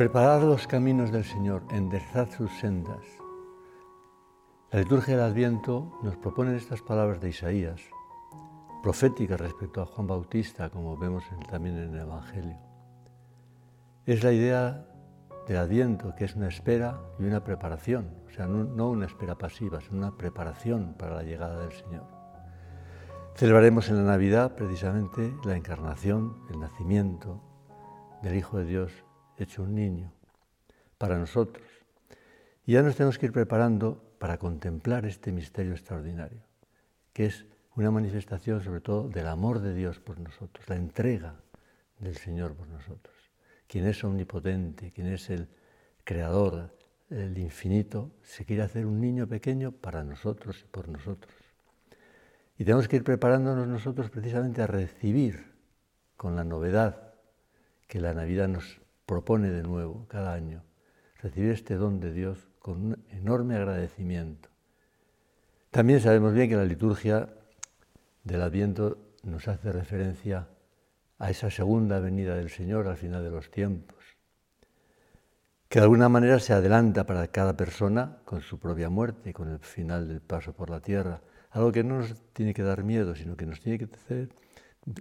Preparad los caminos del Señor, enderezad sus sendas. La liturgia del Adviento nos propone estas palabras de Isaías, proféticas respecto a Juan Bautista, como vemos también en el Evangelio. Es la idea del Adviento, que es una espera y una preparación, o sea, no, una espera pasiva, sino una preparación para la llegada del Señor. Celebraremos en la Navidad precisamente la encarnación, el nacimiento del Hijo de Dios hecho un niño para nosotros. Y ya nos tenemos que ir preparando para contemplar este misterio extraordinario, que es una manifestación sobre todo del amor de Dios por nosotros, la entrega del Señor por nosotros, quien es omnipotente, quien es el creador, el infinito, se quiere hacer un niño pequeño para nosotros y por nosotros. Y tenemos que ir preparándonos nosotros precisamente a recibir con la novedad que la Navidad nos propone de nuevo cada año recibir este don de Dios con un enorme agradecimiento. También sabemos bien que la liturgia del Adviento nos hace referencia a esa segunda venida del Señor al final de los tiempos, que de alguna manera se adelanta para cada persona con su propia muerte, con el final del paso por la tierra, algo que no nos tiene que dar miedo, sino que nos tiene que hacer,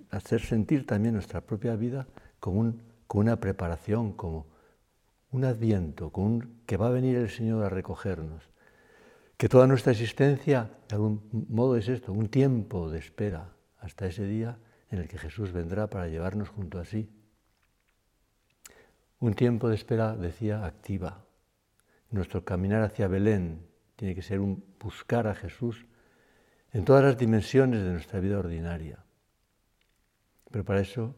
hacer sentir también nuestra propia vida como un con una preparación, como un adviento, con que va a venir el Señor a recogernos. Que toda nuestra existencia, de algún modo, es esto, un tiempo de espera hasta ese día en el que Jesús vendrá para llevarnos junto a sí. Un tiempo de espera, decía, activa. Nuestro caminar hacia Belén tiene que ser un buscar a Jesús en todas las dimensiones de nuestra vida ordinaria. Pero para eso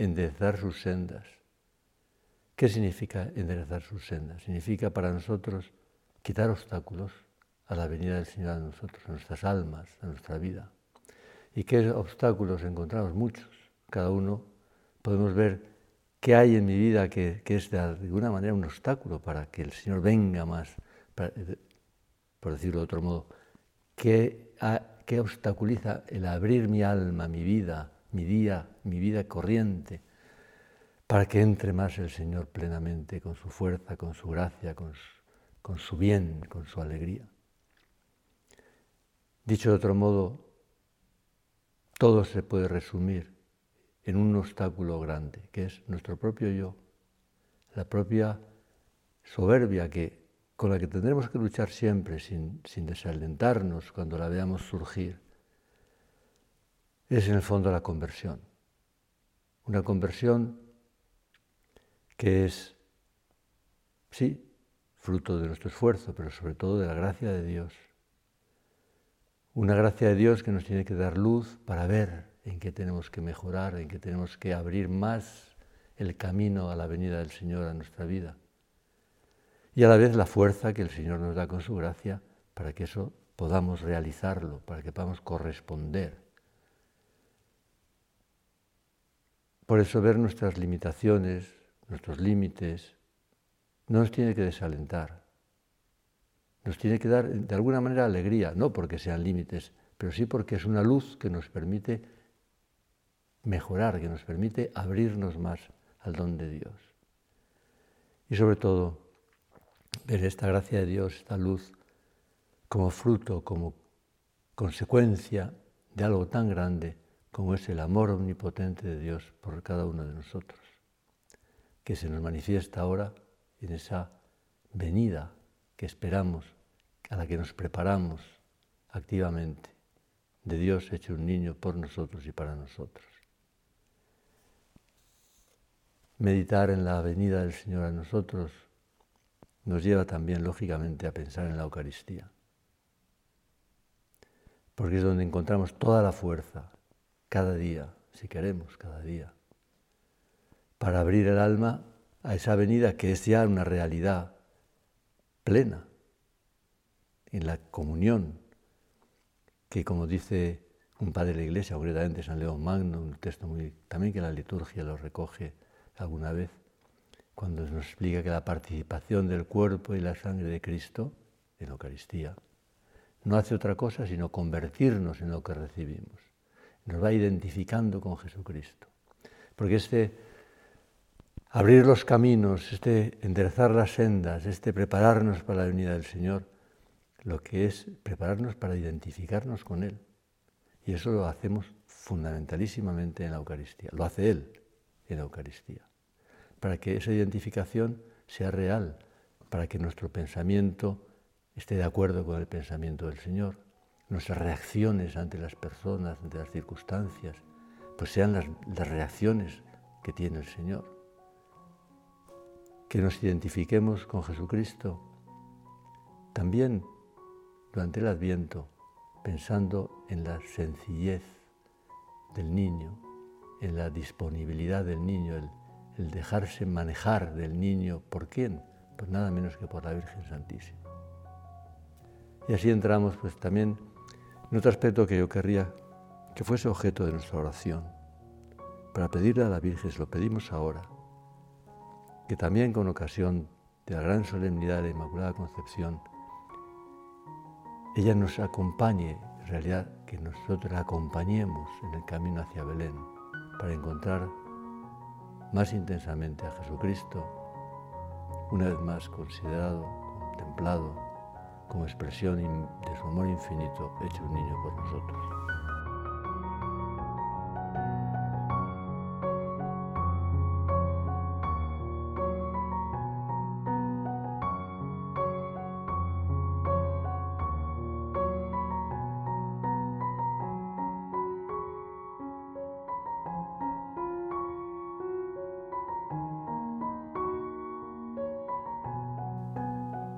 enderezar sus sendas. ¿Qué significa enderezar sus sendas? Significa para nosotros quitar obstáculos a la venida del Señor a nosotros, a nuestras almas, a nuestra vida. ¿Y qué obstáculos encontramos? Muchos. Cada uno podemos ver qué hay en mi vida que, es de alguna manera un obstáculo para que el Señor venga más, por decirlo de otro modo, qué, qué obstaculiza el abrir mi alma, mi vida, mi día, mi vida corriente, para que entre más el Señor plenamente con su fuerza, con su gracia, con su, bien, con su alegría. Dicho de otro modo, todo se puede resumir en un obstáculo grande, que es nuestro propio yo, la propia soberbia que, con la que tendremos que luchar siempre sin, sin desalentarnos cuando la veamos surgir es en el fondo la conversión. Una conversión que es, sí, fruto de nuestro esfuerzo, pero sobre todo de la gracia de Dios. Una gracia de Dios que nos tiene que dar luz para ver en qué tenemos que mejorar, en qué tenemos que abrir más el camino a la venida del Señor a nuestra vida. Y a la vez la fuerza que el Señor nos da con su gracia para que eso podamos realizarlo, para que podamos corresponder. Por eso ver nuestras limitaciones, nuestros límites, no nos tiene que desalentar. Nos tiene que dar de alguna manera alegría, no porque sean límites, pero sí porque es una luz que nos permite mejorar, que nos permite abrirnos más al don de Dios. Y sobre todo, ver esta gracia de Dios, esta luz, como fruto, como consecuencia de algo tan grande como es el amor omnipotente de Dios por cada uno de nosotros, que se nos manifiesta ahora en esa venida que esperamos, a la que nos preparamos activamente, de Dios hecho un niño por nosotros y para nosotros. Meditar en la venida del Señor a nosotros nos lleva también, lógicamente, a pensar en la Eucaristía, porque es donde encontramos toda la fuerza, cada día, si queremos, cada día, para abrir el alma a esa venida que es ya una realidad plena en la comunión, que como dice un padre de la Iglesia, concretamente San León Magno, un texto muy, también que la liturgia lo recoge alguna vez, cuando nos explica que la participación del cuerpo y la sangre de Cristo en la Eucaristía no hace otra cosa sino convertirnos en lo que recibimos nos va identificando con Jesucristo. Porque este abrir los caminos, este enderezar las sendas, este prepararnos para la venida del Señor, lo que es prepararnos para identificarnos con Él. Y eso lo hacemos fundamentalísimamente en la Eucaristía, lo hace Él en la Eucaristía, para que esa identificación sea real, para que nuestro pensamiento esté de acuerdo con el pensamiento del Señor, nuestras reacciones ante las personas, ante las circunstancias, pues sean las, las reacciones que tiene el Señor que nos identifiquemos con Jesucristo. También durante el Adviento, pensando en la sencillez del niño, en la disponibilidad del niño, el, dejarse manejar del niño. ¿Por quién? Pues nada menos que por la Virgen Santísima. Y así entramos pues también en otro aspecto que yo querría que fuese objeto de nuestra oración. Para pedirle a la Virgen, se lo pedimos ahora, que también con ocasión de la gran solemnidad de la Inmaculada Concepción, ella nos acompañe, en realidad que nosotros la acompañemos en el camino hacia Belén para encontrar más intensamente a Jesucristo, una vez más considerado, contemplado como expresión de su amor infinito hecho un niño por nosotros.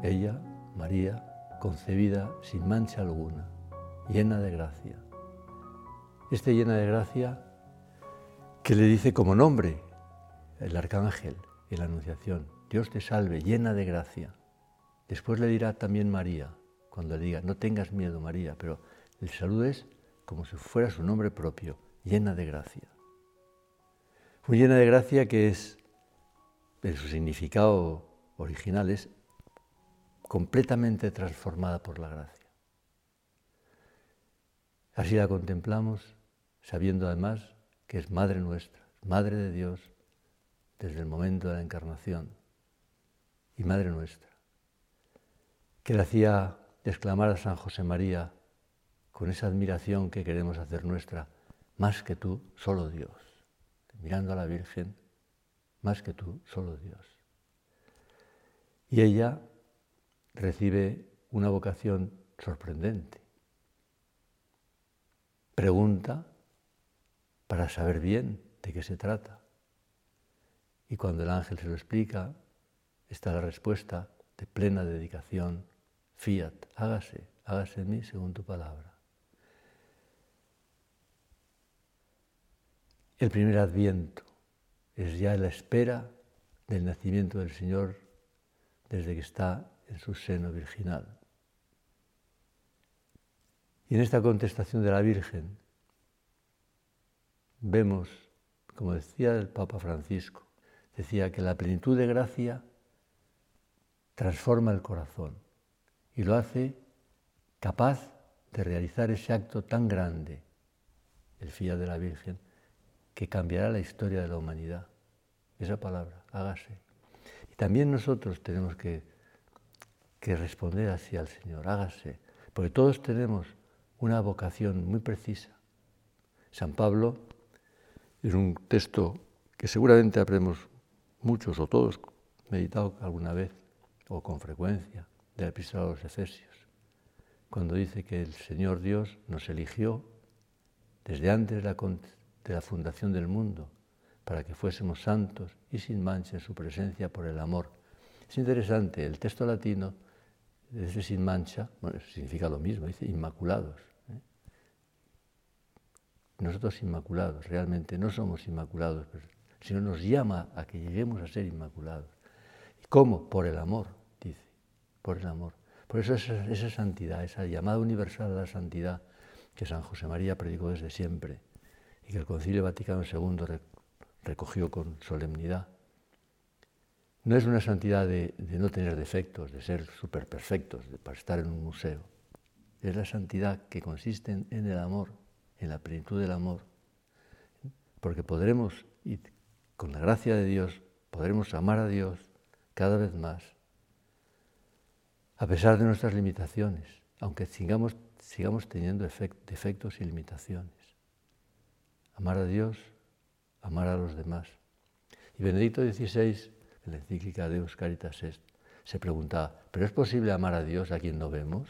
ella, María, concebida sin mancha alguna, llena de gracia. Este llena de gracia que le dice como nombre el arcángel en la Anunciación, Dios te salve, llena de gracia. Después le dirá también María, cuando le diga, no tengas miedo María, pero el saludo es como si fuera su nombre propio, llena de gracia. Muy llena de gracia que es, en su significado original, es completamente transformada por la gracia. Así la contemplamos, sabiendo además que es Madre nuestra, Madre de Dios desde el momento de la encarnación y Madre nuestra, que le hacía exclamar a San José María con esa admiración que queremos hacer nuestra, más que tú, solo Dios, mirando a la Virgen, más que tú, solo Dios. Y ella recibe una vocación sorprendente. Pregunta para saber bien de qué se trata. Y cuando el ángel se lo explica, está la respuesta de plena dedicación, fiat, hágase, hágase en mí según tu palabra. El primer adviento es ya la espera del nacimiento del Señor desde que está en su seno virginal. Y en esta contestación de la Virgen vemos, como decía el Papa Francisco, decía que la plenitud de gracia transforma el corazón y lo hace capaz de realizar ese acto tan grande, el fiat de la Virgen, que cambiará la historia de la humanidad. Esa palabra, hágase. Y también nosotros tenemos que que responder así al Señor, hágase, porque todos tenemos una vocación muy precisa. San Pablo, en un texto que seguramente habremos muchos o todos meditado alguna vez o con frecuencia, de la epístola a los Efesios, cuando dice que el Señor Dios nos eligió desde antes de la fundación del mundo para que fuésemos santos y sin mancha en su presencia por el amor. Es interesante, el texto latino ese sin mancha, bueno, significa lo mismo, dice inmaculados. ¿eh? Nosotros inmaculados, realmente no somos inmaculados, sino nos llama a que lleguemos a ser inmaculados. ¿Y cómo? Por el amor, dice, por el amor. Por eso esa, esa santidad, esa llamada universal a la santidad que San José María predicó desde siempre y que el Concilio Vaticano II recogió con solemnidad, no es una santidad de, no tener defectos, de ser súper perfectos, de, para estar en un museo. Es la santidad que consiste en, el amor, en la plenitud del amor. Porque podremos, y con la gracia de Dios, podremos amar a Dios cada vez más, a pesar de nuestras limitaciones, aunque sigamos, teniendo defectos y limitaciones. Amar a Dios, amar a los demás. Y Benedicto XVI, en la encíclica Deus Caritas se preguntaba, ¿pero es posible amar a Dios a quien no vemos?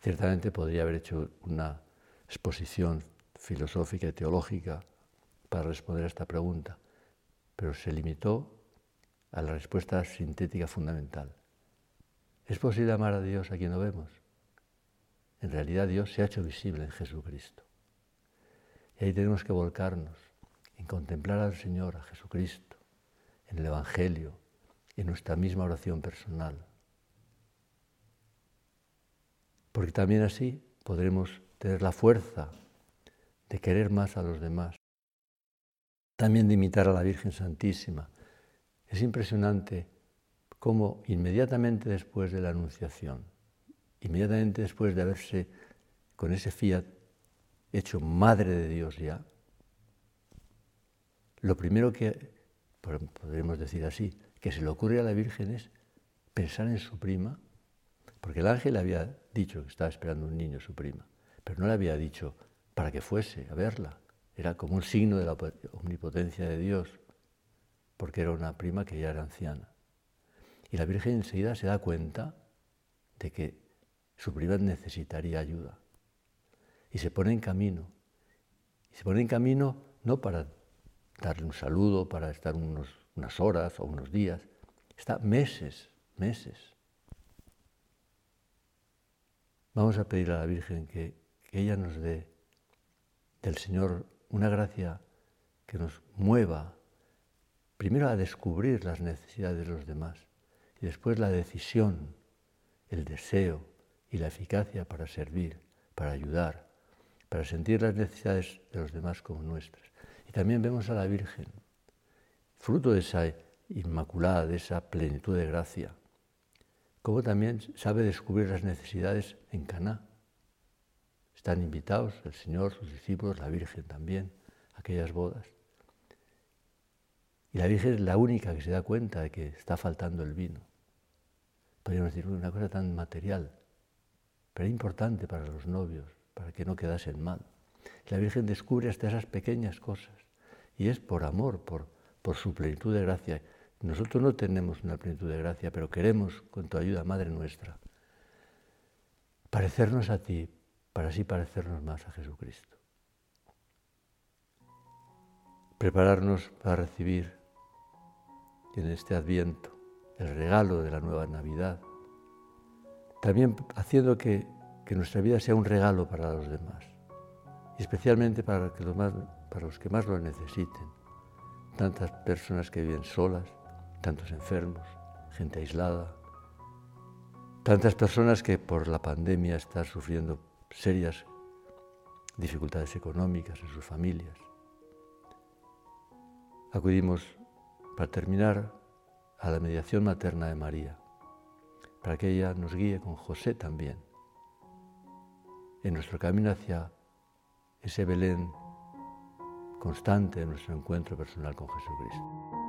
Ciertamente podría haber hecho una exposición filosófica y teológica para responder a esta pregunta, pero se limitó a la respuesta sintética fundamental. ¿Es posible amar a Dios a quien no vemos? En realidad Dios se ha hecho visible en Jesucristo. Y ahí tenemos que volcarnos en contemplar al Señor, a Jesucristo, en el Evangelio, en nuestra misma oración personal. Porque también así podremos tener la fuerza de querer más a los demás. También de imitar a la Virgen Santísima. Es impresionante cómo inmediatamente después de la Anunciación, inmediatamente después de haberse con ese fiat hecho madre de Dios ya, lo primero que, podríamos decir así, que se le ocurre a la Virgen es pensar en su prima, porque el ángel había dicho que estaba esperando un niño, su prima, pero no le había dicho para que fuese a verla. Era como un signo de la omnipotencia de Dios, porque era una prima que ya era anciana. Y la Virgen enseguida se da cuenta de que su prima necesitaría ayuda. Y se pone en camino. Y se pone en camino no para darle un saludo, para estar unos unas horas o unos días, está meses, meses. Vamos a pedir a la Virgen que, que ella nos dé del Señor una gracia que nos mueva primero a descubrir las necesidades de los demás y después la decisión, el deseo y la eficacia para servir, para ayudar, para sentir las necesidades de los demás como nuestras. Y también vemos a la Virgen fruto de esa inmaculada, de esa plenitud de gracia, como también sabe descubrir las necesidades en Caná. Están invitados el Señor, sus discípulos, la Virgen también, a aquellas bodas. Y la Virgen es la única que se da cuenta de que está faltando el vino. Podríamos decir una cosa tan material, pero importante para los novios, para que no quedasen mal. La Virgen descubre hasta esas pequeñas cosas y es por amor, por, por su plenitud de gracia. Nosotros no tenemos una plenitud de gracia, pero queremos, con tu ayuda, Madre nuestra, parecernos a ti, para así parecernos más a Jesucristo. Prepararnos para recibir en este adviento el regalo de la nueva Navidad, también haciendo que, nuestra vida sea un regalo para los demás, especialmente para, los para los que más lo necesiten tantas personas que viven solas, tantos enfermos, gente aislada, tantas personas que por la pandemia están sufriendo serias dificultades económicas en sus familias. Acudimos, para terminar, a la mediación materna de María, para que ella nos guíe con José también en nuestro camino hacia ese Belén constante en nuestro encuentro personal con Jesucristo.